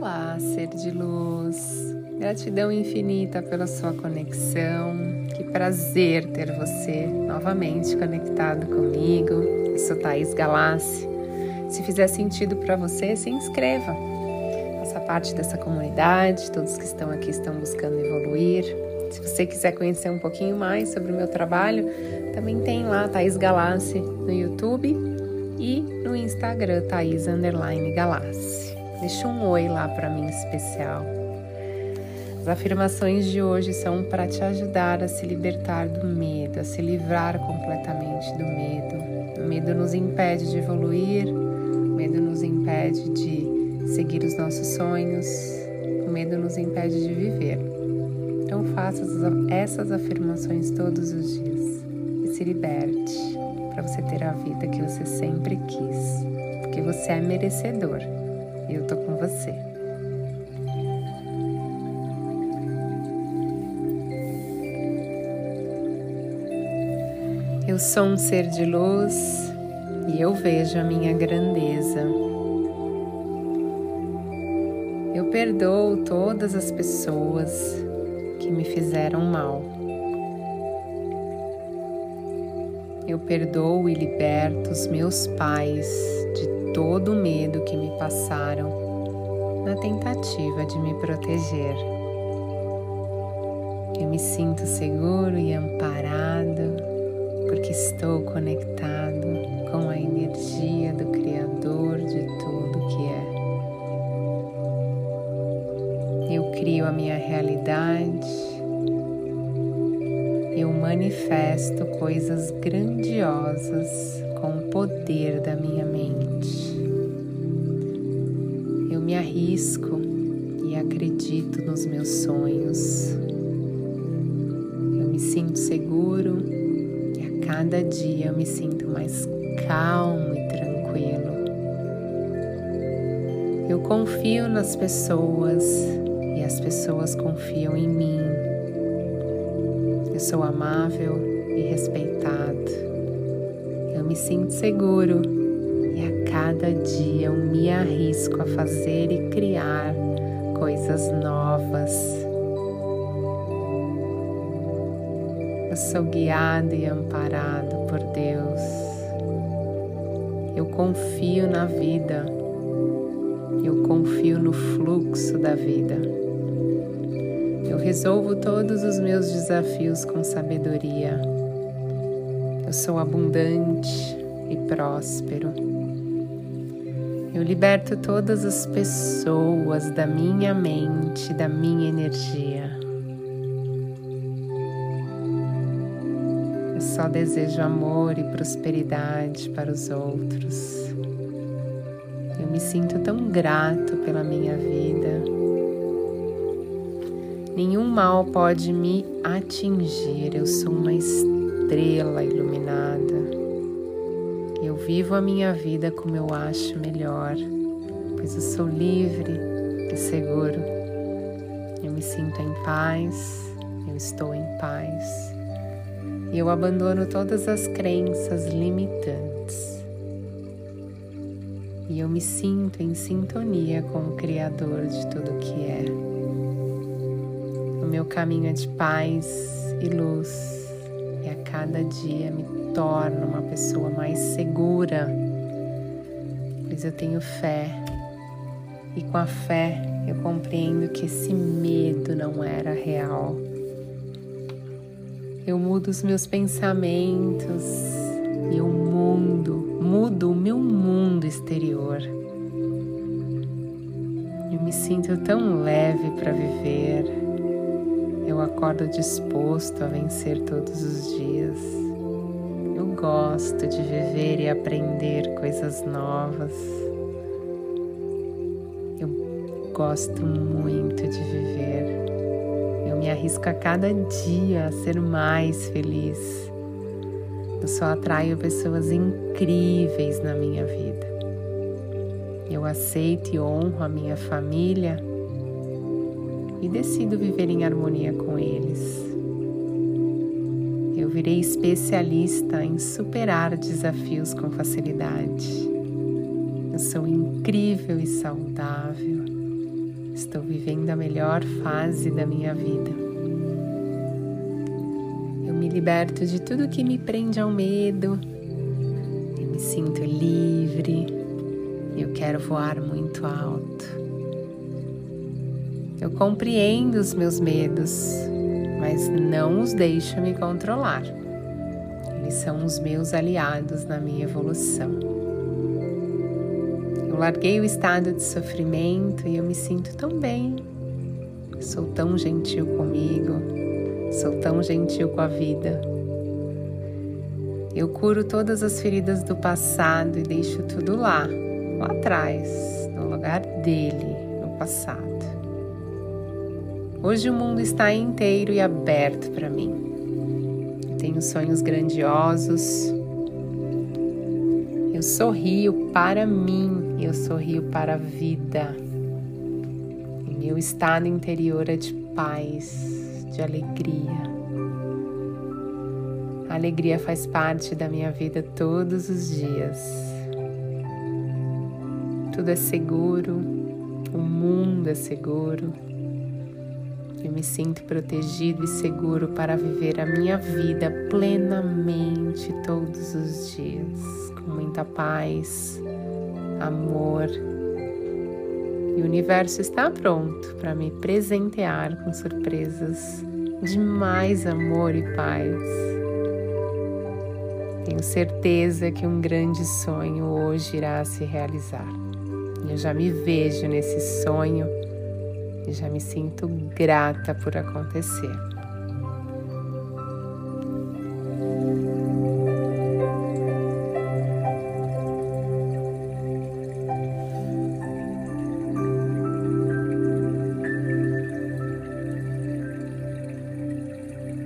Olá, ser de luz. Gratidão infinita pela sua conexão. Que prazer ter você novamente conectado comigo. Eu sou Thaís Galassi. Se fizer sentido para você, se inscreva. Faça parte dessa comunidade. Todos que estão aqui estão buscando evoluir. Se você quiser conhecer um pouquinho mais sobre o meu trabalho, também tem lá Thaís Galassi no YouTube e no Instagram Thaís Galassi. Deixa um oi lá para mim especial. As afirmações de hoje são para te ajudar a se libertar do medo, a se livrar completamente do medo. O medo nos impede de evoluir, o medo nos impede de seguir os nossos sonhos, o medo nos impede de viver. Então faça essas afirmações todos os dias e se liberte para você ter a vida que você sempre quis, porque você é merecedor eu tô com você. Eu sou um ser de luz e eu vejo a minha grandeza. Eu perdoo todas as pessoas que me fizeram mal. Eu perdoo e liberto os meus pais de todo o medo que me passaram na tentativa de me proteger. Eu me sinto seguro e amparado porque estou conectado com a energia do Criador de tudo que é. Eu crio a minha realidade eu manifesto coisas grandiosas com o poder da minha mente. Eu me arrisco e acredito nos meus sonhos. Eu me sinto seguro e a cada dia eu me sinto mais calmo e tranquilo. Eu confio nas pessoas e as pessoas confiam em mim. Eu sou amável e respeitado me sinto seguro e a cada dia eu me arrisco a fazer e criar coisas novas. Eu sou guiado e amparado por Deus. Eu confio na vida. Eu confio no fluxo da vida. Eu resolvo todos os meus desafios com sabedoria. Eu sou abundante e próspero. Eu liberto todas as pessoas da minha mente, da minha energia. Eu só desejo amor e prosperidade para os outros. Eu me sinto tão grato pela minha vida. Nenhum mal pode me atingir. Eu sou uma estrela estrela iluminada. Eu vivo a minha vida como eu acho melhor, pois eu sou livre e seguro. Eu me sinto em paz, eu estou em paz. E eu abandono todas as crenças limitantes. E eu me sinto em sintonia com o Criador de tudo que é. O meu caminho é de paz e luz cada dia me torno uma pessoa mais segura, pois eu tenho fé e com a fé eu compreendo que esse medo não era real. Eu mudo os meus pensamentos e o mundo, mudo o meu mundo exterior. Eu me sinto tão leve para viver eu acordo disposto a vencer todos os dias. Eu gosto de viver e aprender coisas novas. Eu gosto muito de viver. Eu me arrisco a cada dia a ser mais feliz. Eu só atraio pessoas incríveis na minha vida. Eu aceito e honro a minha família e decido viver em harmonia com eles. Eu virei especialista em superar desafios com facilidade. Eu sou incrível e saudável. Estou vivendo a melhor fase da minha vida. Eu me liberto de tudo que me prende ao medo. Eu me sinto livre. Eu quero voar muito alto. Eu compreendo os meus medos, mas não os deixo me controlar. Eles são os meus aliados na minha evolução larguei o estado de sofrimento e eu me sinto tão bem. Sou tão gentil comigo, sou tão gentil com a vida. Eu curo todas as feridas do passado e deixo tudo lá, lá atrás, no lugar dele, no passado. Hoje o mundo está inteiro e aberto para mim. Eu tenho sonhos grandiosos, eu sorrio para mim, eu sorrio para a vida. E meu estado interior é de paz, de alegria. A alegria faz parte da minha vida todos os dias. Tudo é seguro, o mundo é seguro. Eu me sinto protegido e seguro para viver a minha vida plenamente todos os dias com muita paz, amor. E o universo está pronto para me presentear com surpresas de mais amor e paz. Tenho certeza que um grande sonho hoje irá se realizar. Eu já me vejo nesse sonho e já me sinto grata por acontecer.